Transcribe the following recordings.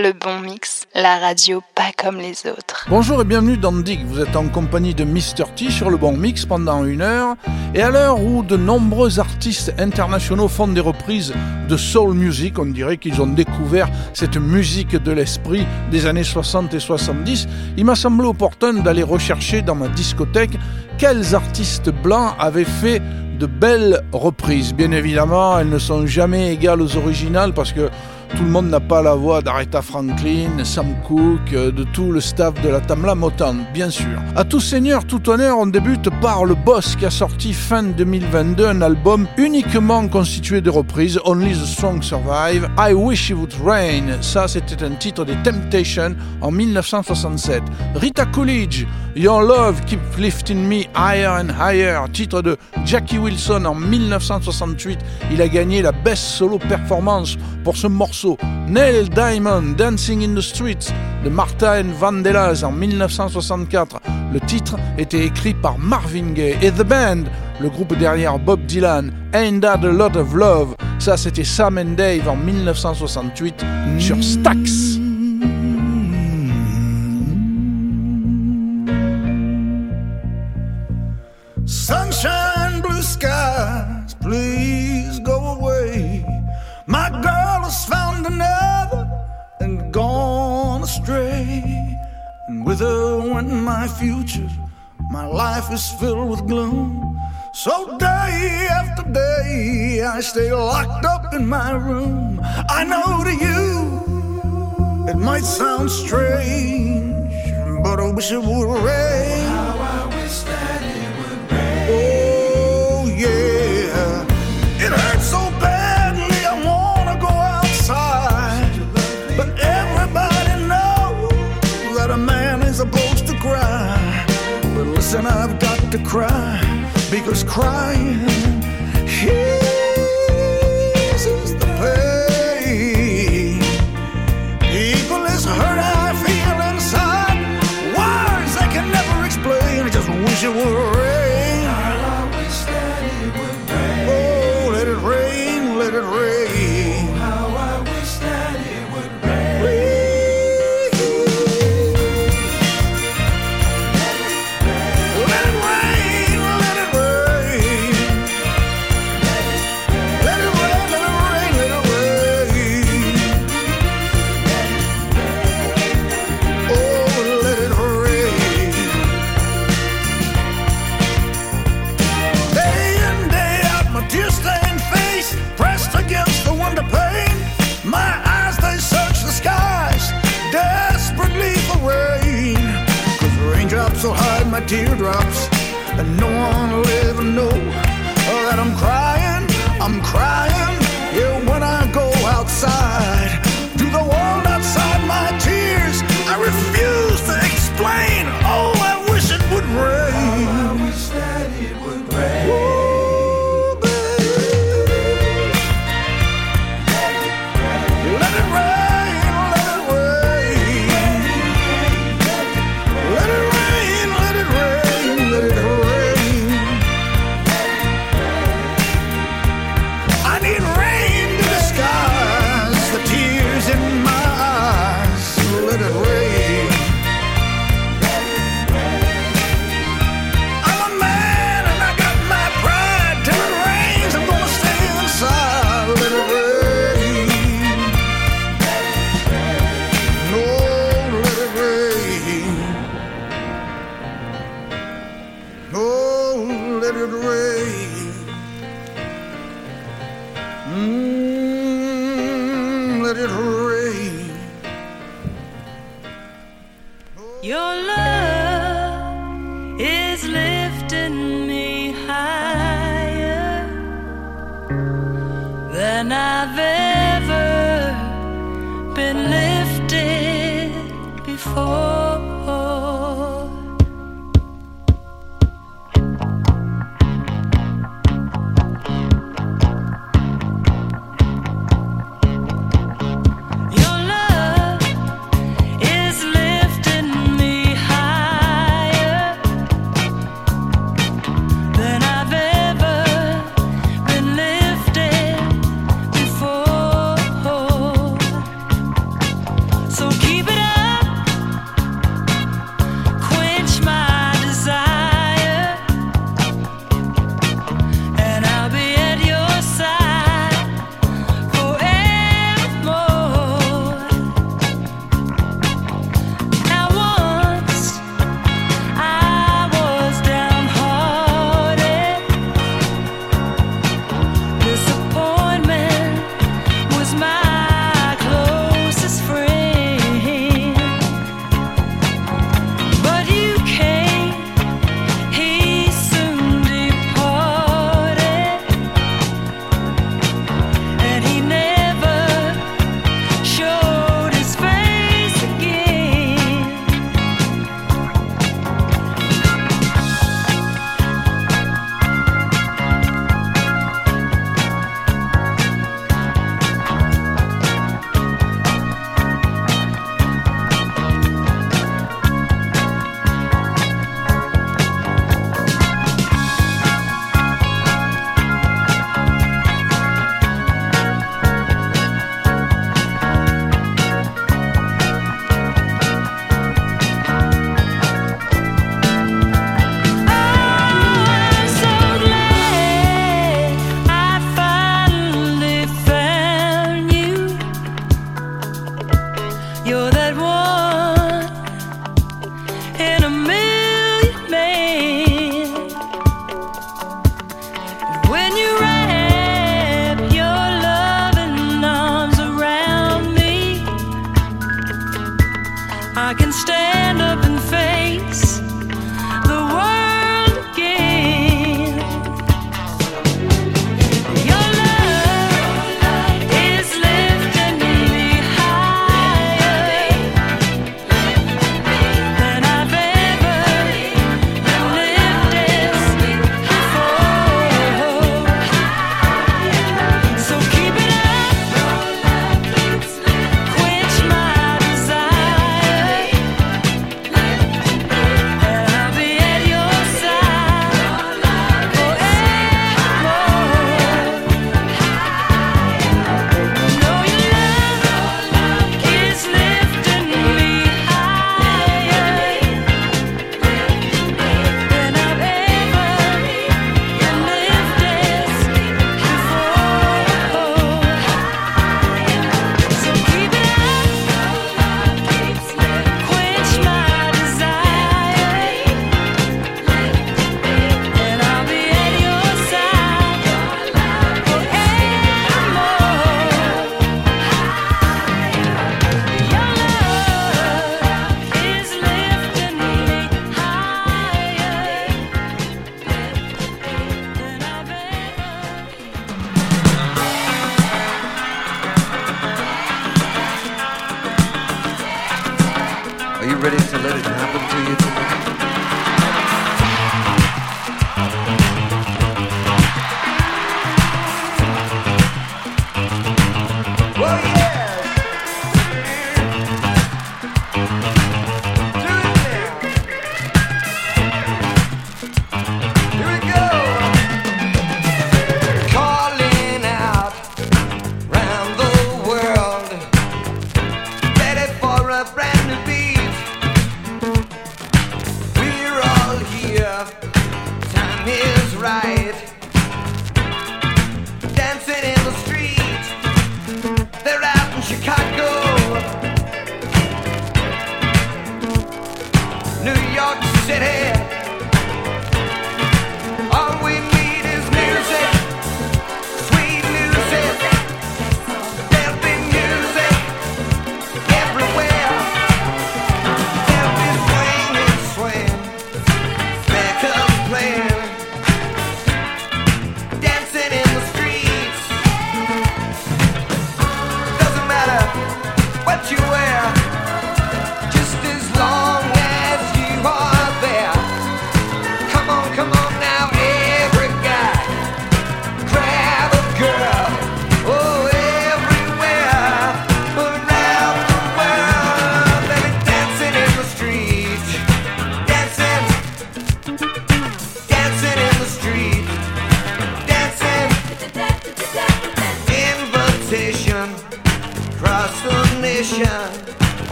Le bon mix, la radio pas comme les autres. Bonjour et bienvenue dans Dig. Vous êtes en compagnie de Mr. T sur le bon mix pendant une heure. Et à l'heure où de nombreux artistes internationaux font des reprises de soul music, on dirait qu'ils ont découvert cette musique de l'esprit des années 60 et 70, il m'a semblé opportun d'aller rechercher dans ma discothèque quels artistes blancs avaient fait de belles reprises. Bien évidemment, elles ne sont jamais égales aux originales parce que tout le monde n'a pas la voix d'Aretha Franklin, Sam Cooke, euh, de tout le staff de la Tamla Motown, bien sûr. À tout seigneur, tout honneur, on débute par le Boss qui a sorti fin 2022 un album uniquement constitué de reprises, Only the Strong Survive, I Wish It Would Rain, ça c'était un titre des Temptations en 1967. Rita Coolidge, Your Love Keep Lifting Me Higher and Higher, titre de Jackie Wilson en 1968, il a gagné la Best Solo Performance pour ce morceau Neil Diamond, Dancing in the Streets de Martha Vandellas en 1964. Le titre était écrit par Marvin Gaye et The Band, le groupe derrière Bob Dylan, Ain't That a Lot of Love? Ça, c'était Sam and Dave en 1968 sur Stax. And with her went my future. My life is filled with gloom. So day after day, I stay locked up in my room. I know to you, it might sound strange, but I wish it would rain. Cry because crying teardrops,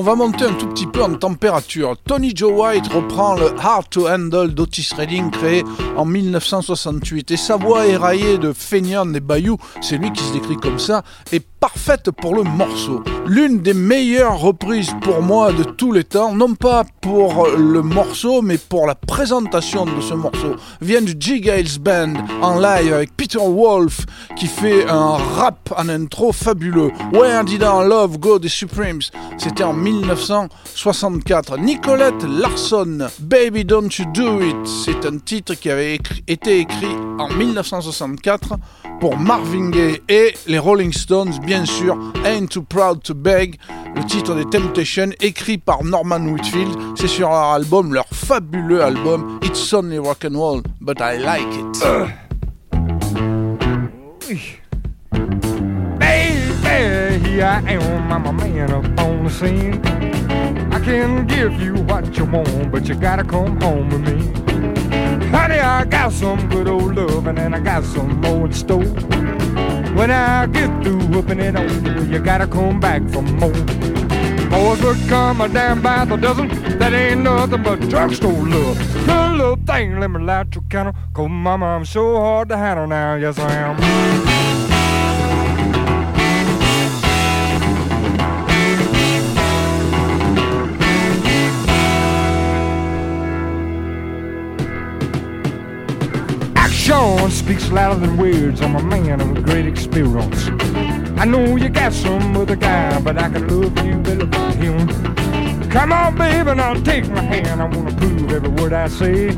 On va monter un tout petit peu en température. Tony Joe White reprend le Hard to Handle d'Otis Redding créé en 1968 et sa voix éraillée de feignant des bayous, c'est lui qui se décrit comme ça, est parfaite pour le morceau. L'une des meilleures reprises pour moi de tous les temps, non pas pour le morceau, mais pour la présentation de ce morceau, vient du G. Gales Band en live avec Peter Wolf qui fait un rap en intro fabuleux. Where Did Our Love Go des Supremes? C'était en 1964. Nicolette Larson, Baby Don't You Do It, c'est un titre qui avait été écrit en 1964 pour Marvin Gaye et les Rolling Stones, bien sûr, Ain't Too Proud to Beg, le titre des Temptations, écrit par Norman Whitfield. C'est sur leur album, leur fabuleux album, It's Only Rock and Roll, but I like it. Baby, I am, I'm a man up on the scene. I can give you what you want, but you gotta come home with me. Honey, I got some good old loving and I got some more in store. When I get through whooping it on you, you gotta come back for more. Boys would come a damn by the dozen. That ain't nothing but drugstore love. Good little thing, let me light your candle. Cause mama, I'm so hard to handle now. Yes, I am. Action speaks louder than words. I'm a man with great experience. I know you got some other guy, but I can love you better than him. Come on, baby, now take my hand. I wanna prove every word I say.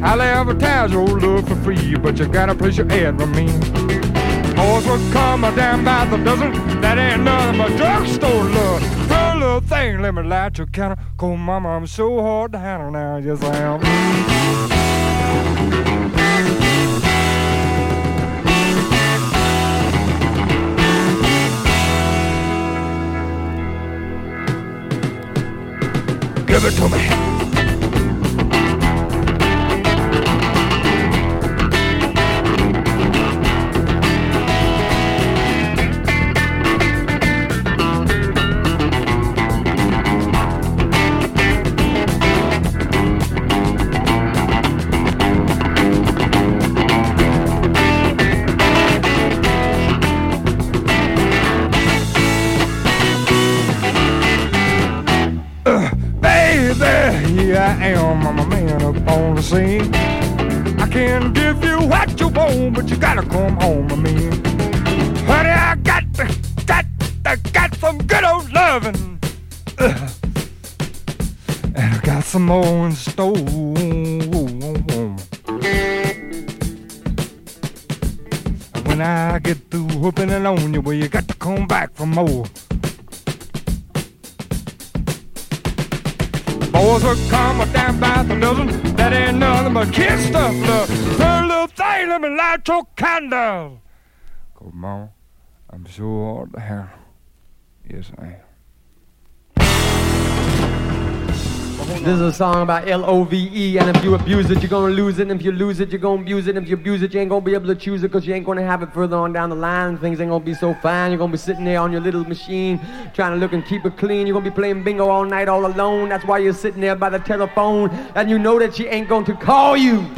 I'll advertise your love for free, but you gotta place your ad with me. Boys will come damn by the dozen. That ain't nothing but drugstore love. Girl, little thing, let me light your counter. Cause mama, I'm so hard to handle now. Yes, I am. Give it to me. More. And When I get through whooping it on you, well, you got to come back for more. Boys will come a damn by the dozen. That ain't nothing but kid stuff, love. Her little thing, let me light your candle. Come on, I'm so hard to handle. Yes, I am. This is a song about L-O-V-E And if you abuse it, you're gonna lose it And if you lose it, you're gonna abuse it And if you abuse it, you ain't gonna be able to choose it Cause you ain't gonna have it further on down the line. Things ain't gonna be so fine You're gonna be sitting there on your little machine Trying to look and keep it clean. You're gonna be playing bingo all night all alone That's why you're sitting there by the telephone. And you know that she ain't going to call you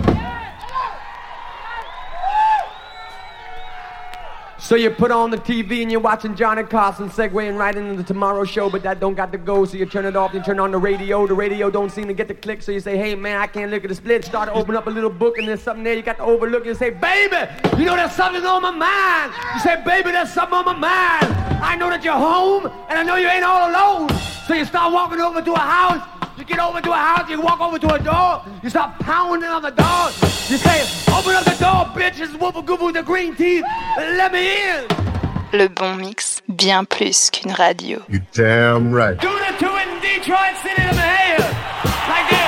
So you put on the TV and you're watching Johnny Carson segueing right into the tomorrow show, but that don't got to go. So you turn it off, you turn on the radio. The radio don't seem to get the click. So you say, hey man, I can't look at the split. Start to open up a little book and there's something there you got to overlook. You say, baby, you know there's something on my mind. You say, baby, there's something on my mind. I know that you're home and I know you ain't all alone. So you start walking over to a house. You get over to a house, you walk over to a door, you start pounding on the door. You say, open up the door, bitch, it's Whoopa Goop with the green teeth. Let me in. Le bon mix, bien plus qu'une radio. You damn right. Do the two in Detroit City of. Thank you. Billy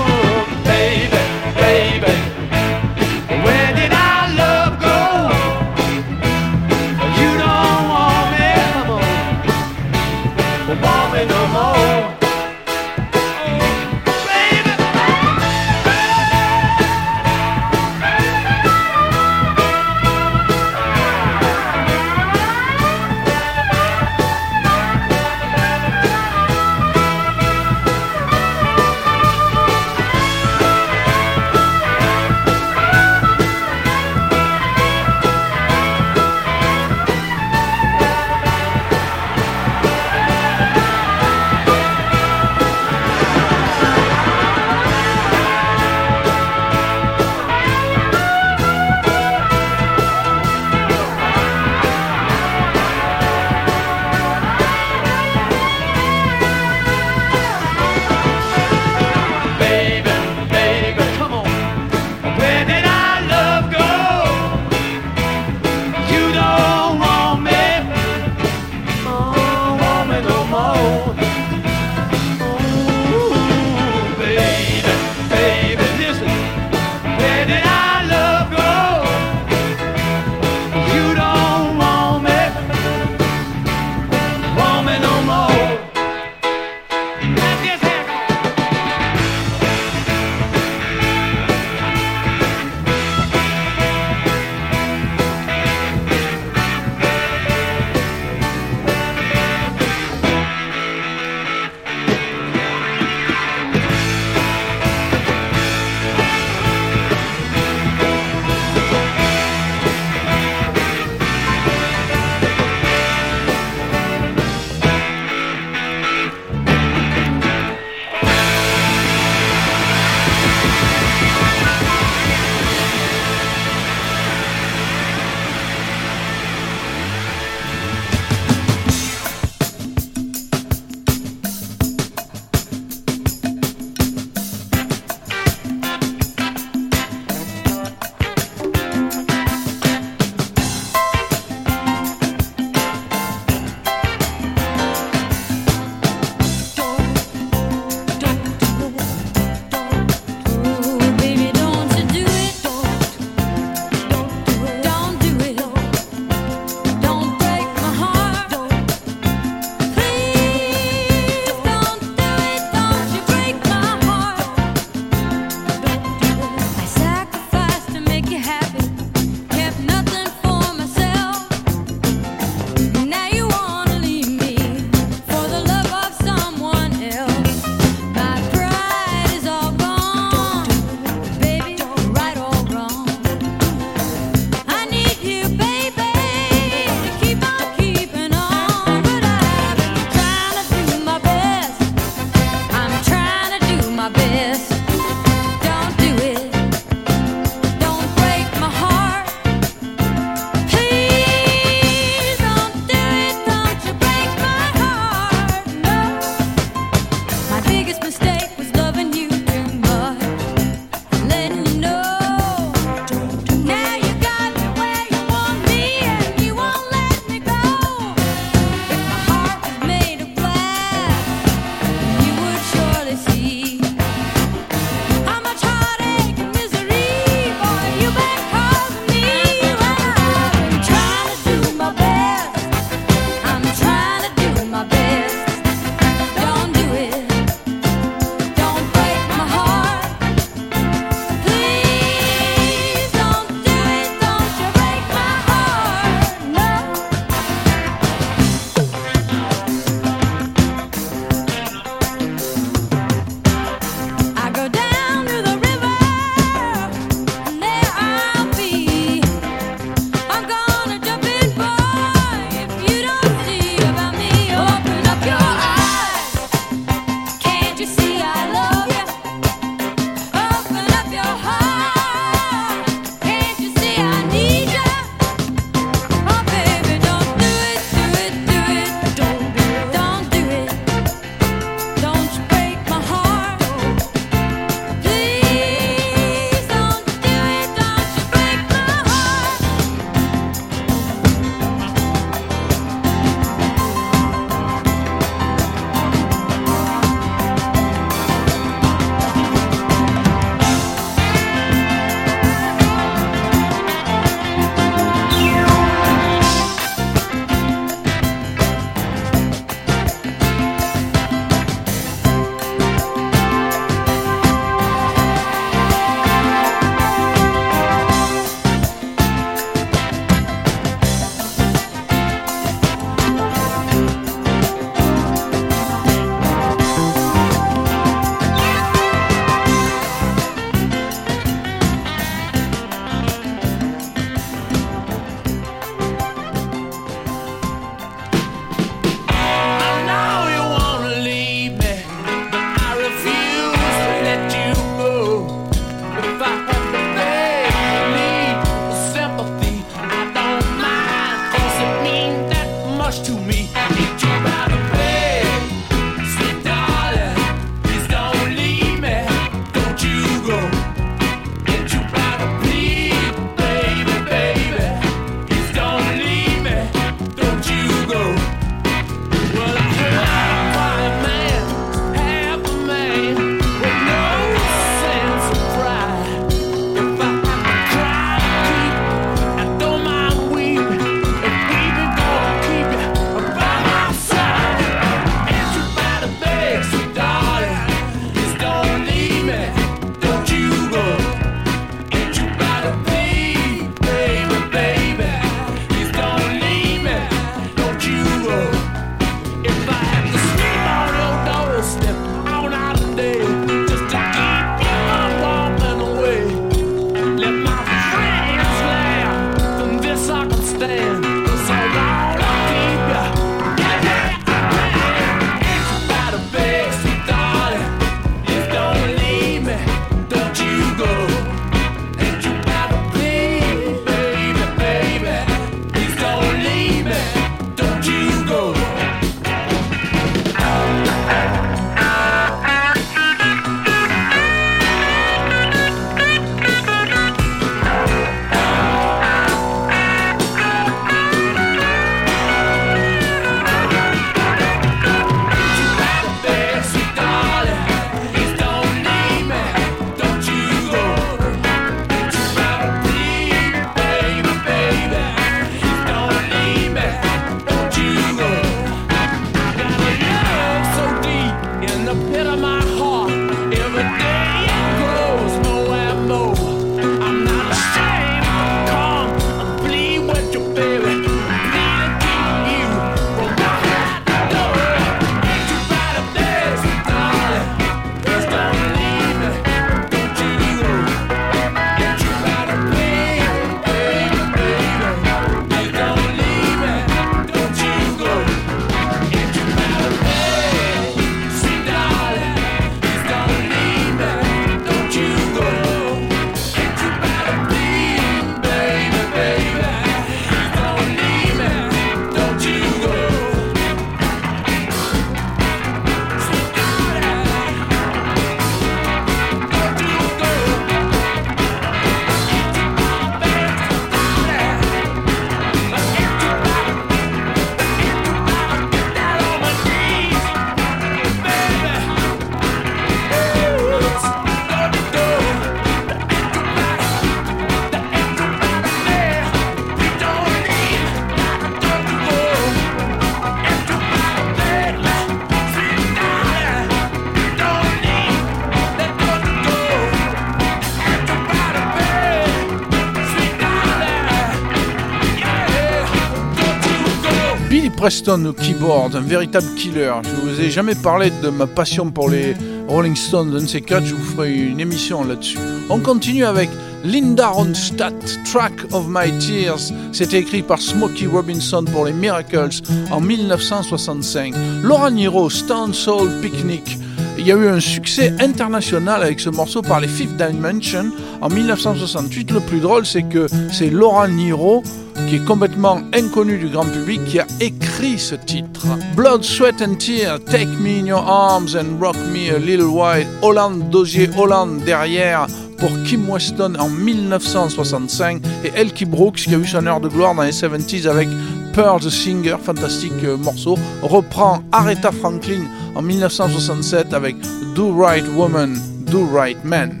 Preston au keyboard, un véritable killer. Je vous ai jamais parlé de ma passion pour les Rolling Stones ces quatre, je vous ferai une émission là-dessus. On continue avec Linda Ronstadt, Track of My Tears. C'était écrit par Smokey Robinson pour les Miracles en 1965. Laura Niro, Stone Soul Picnic. Il y a eu un succès international avec ce morceau par les Fifth Dimension en 1968. Le plus drôle, c'est que c'est Laura Niro qui est complètement inconnu du grand public, qui a écrit ce titre. Blood, Sweat and Tears, Take Me in Your Arms and Rock Me a Little While, Holland, Dosier Holland derrière pour Kim Weston en 1965 et Elkie Brooks qui a eu son heure de gloire dans les 70s avec Pearl the Singer, fantastique euh, morceau, reprend Aretha Franklin en 1967 avec Do Right Woman, Do Right Man.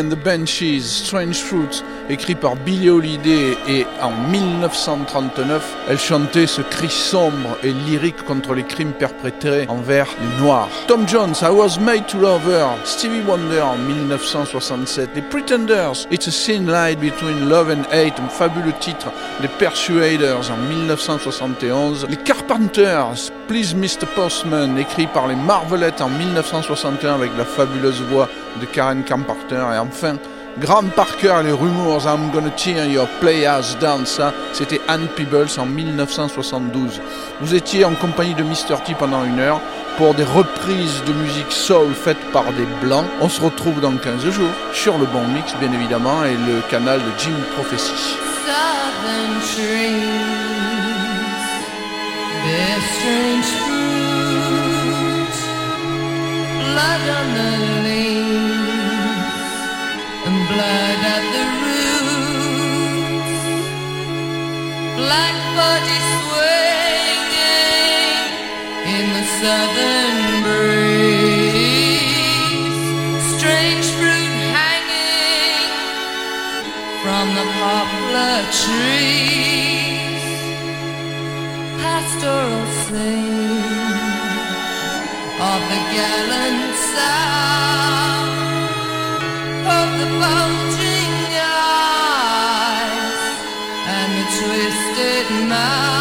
And the Banshees, Strange Fruits, écrit par Billie Holiday et en 1939, elle chantait ce cri sombre et lyrique contre les crimes perpétrés envers les Noirs. Tom Jones, I Was Made to Love Her, Stevie Wonder en 1967, les Pretenders, It's a Thin Line Between Love and Hate, un fabuleux titre, les Persuaders en 1971, les Carpenters, Please Mr. Postman, écrit par les Marvelettes en 1961 avec la fabuleuse voix de Karen Carpenter et enfin Graham Parker les Rumors I'm Gonna Tear Your Playhouse Down, ça c'était Anne Peebles en 1972. Vous étiez en compagnie de Mr. T pendant une heure pour des reprises de musique soul faites par des blancs. On se retrouve dans 15 jours sur le bon mix bien évidemment et le canal de Jim Prophecy. Blood at the roots, black in the southern breeze, strange fruit hanging from the poplar trees. Pastoral of the gallant sound twisted mouth.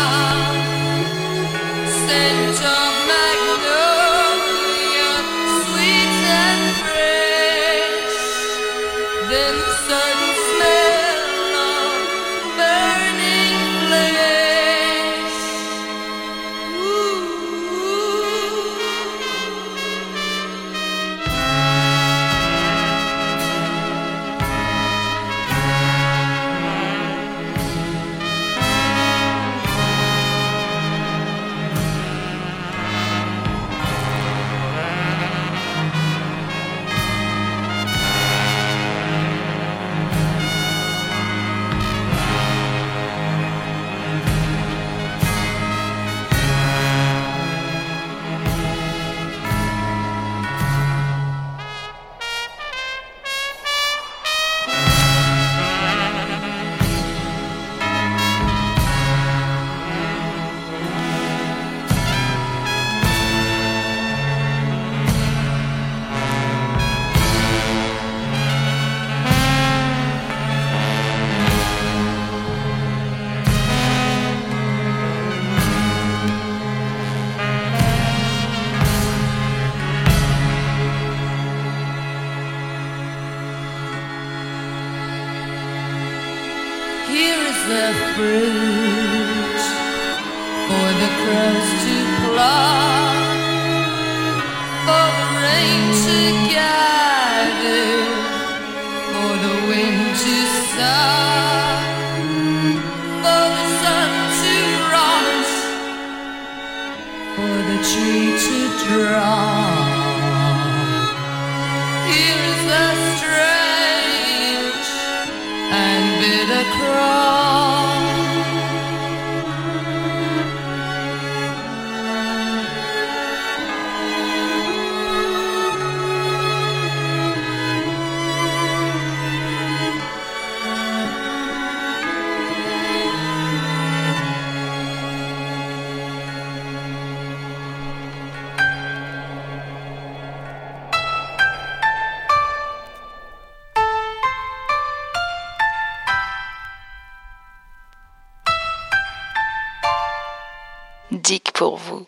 Pour vous.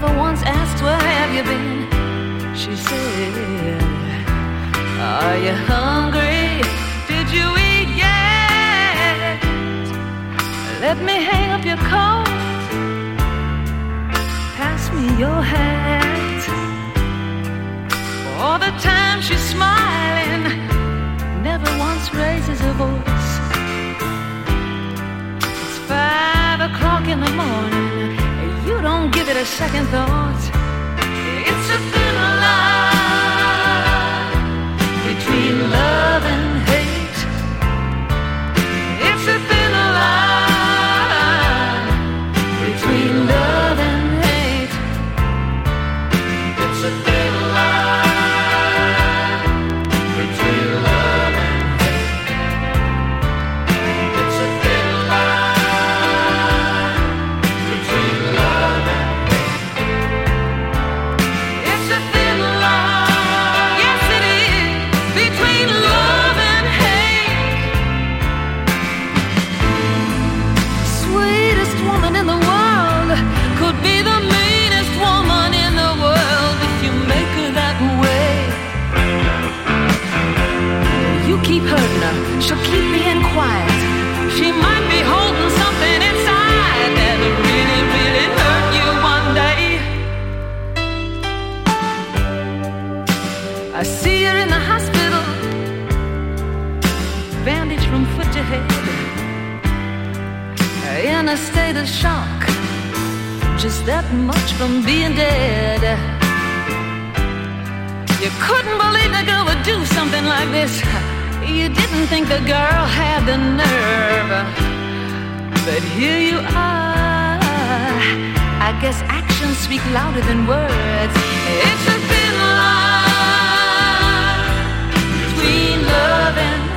Never once asked Where have you been? She said, Are you hungry? Did you eat yet? Let me hang up your coat. Pass me your hat. All the time she's smiling, never once raises her voice. It's five o'clock in the morning, you don't give it a second thought. It's a thin line between love she'll keep being quiet. She might be holding something inside really, really hurt you one day. I see her in the hospital, bandaged from foot to head, in a state of shock, just that much from being dead. You couldn't believe the girl would do something like this. You didn't think the girl had the nerve, but here you are. I guess actions speak louder than words. It's a thin line between love and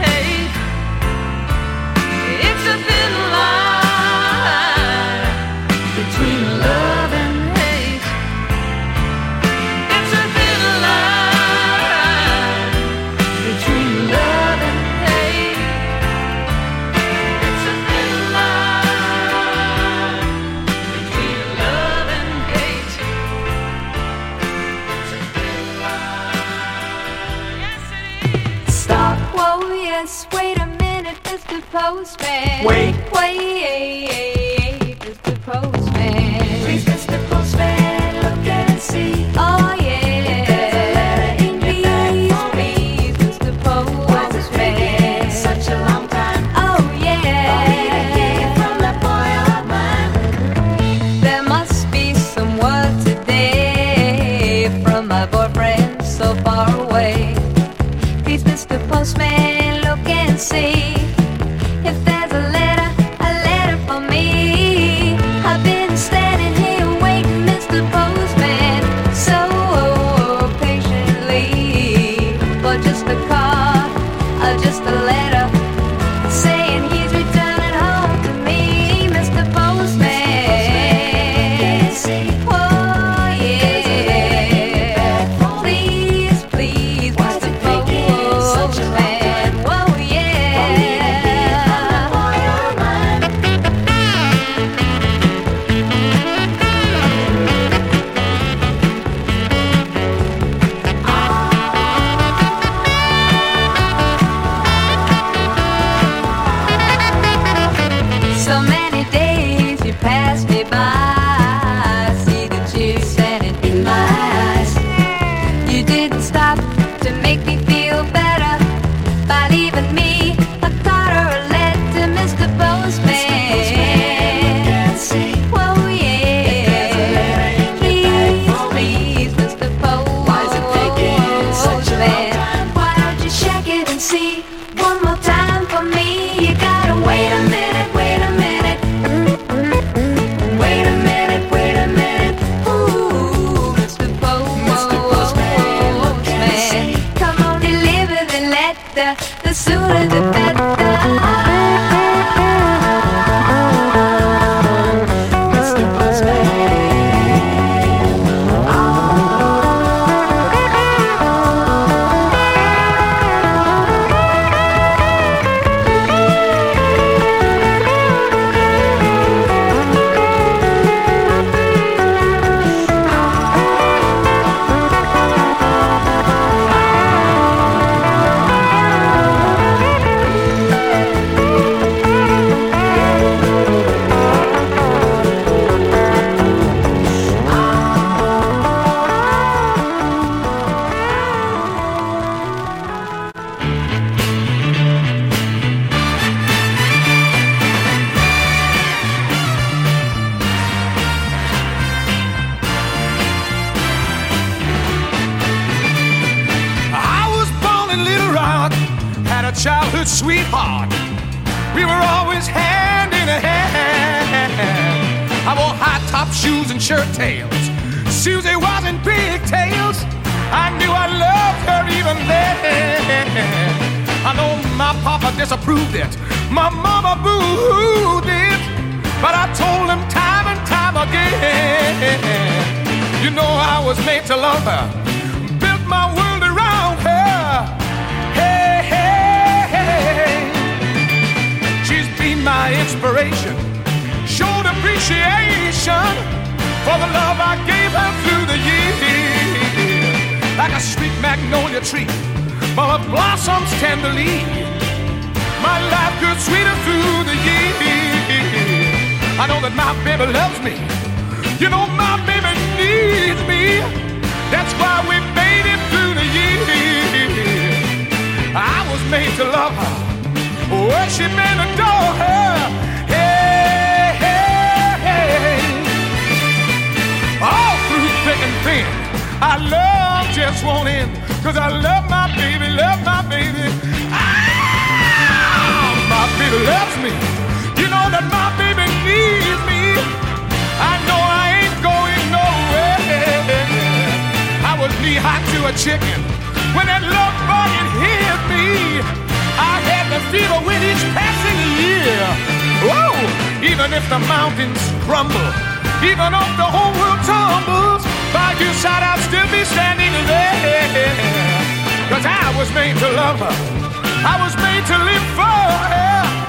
Postman. Wait. Wait, Mr. Postman. Please, Mr. Postman, look and see. Oh, yeah. There's a letter in please, please, Mr. Postman. such a long time. Oh, yeah. From that boy of mine. There must be some word today from my boyfriend so far away. Please, Mr. Postman, love won't end. Cause I love my baby, love my baby. Ah, my baby loves me. You know that my baby needs me. I know I ain't going nowhere. I was knee high to a chicken when that love bug it hit me. I had the fever with each passing year. Whoa! Even if the mountains crumble, even if the whole world tumbles, by your side I'll still be standing there. Cause I was made to love her. I was made to live for her.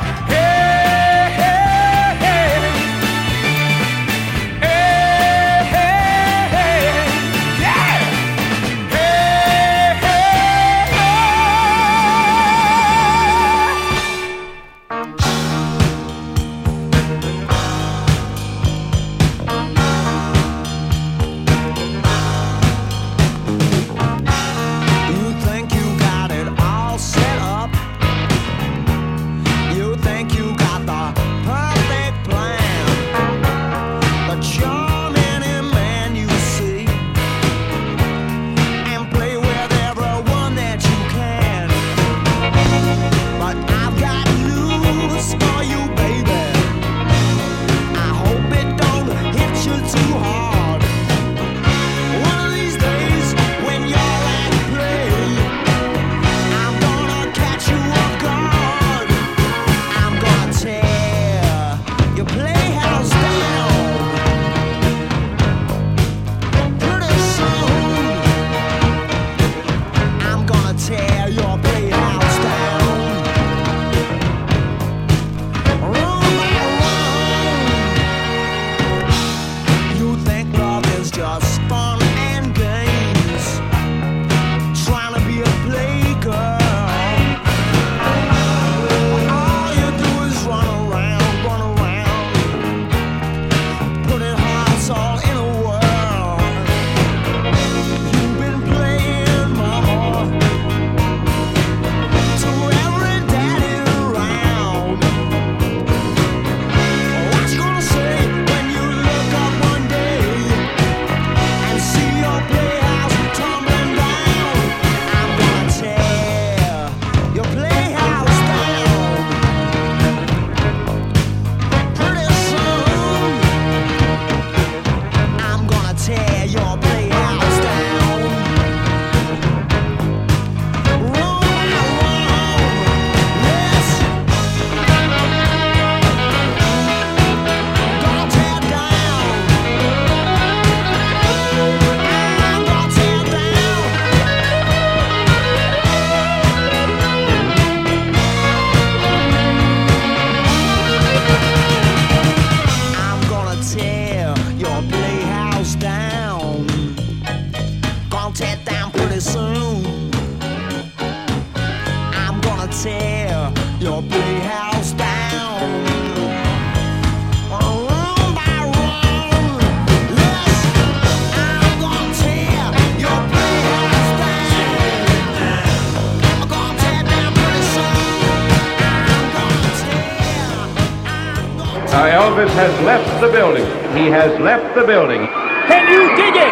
Has left the building. He has left the building. Can you dig it?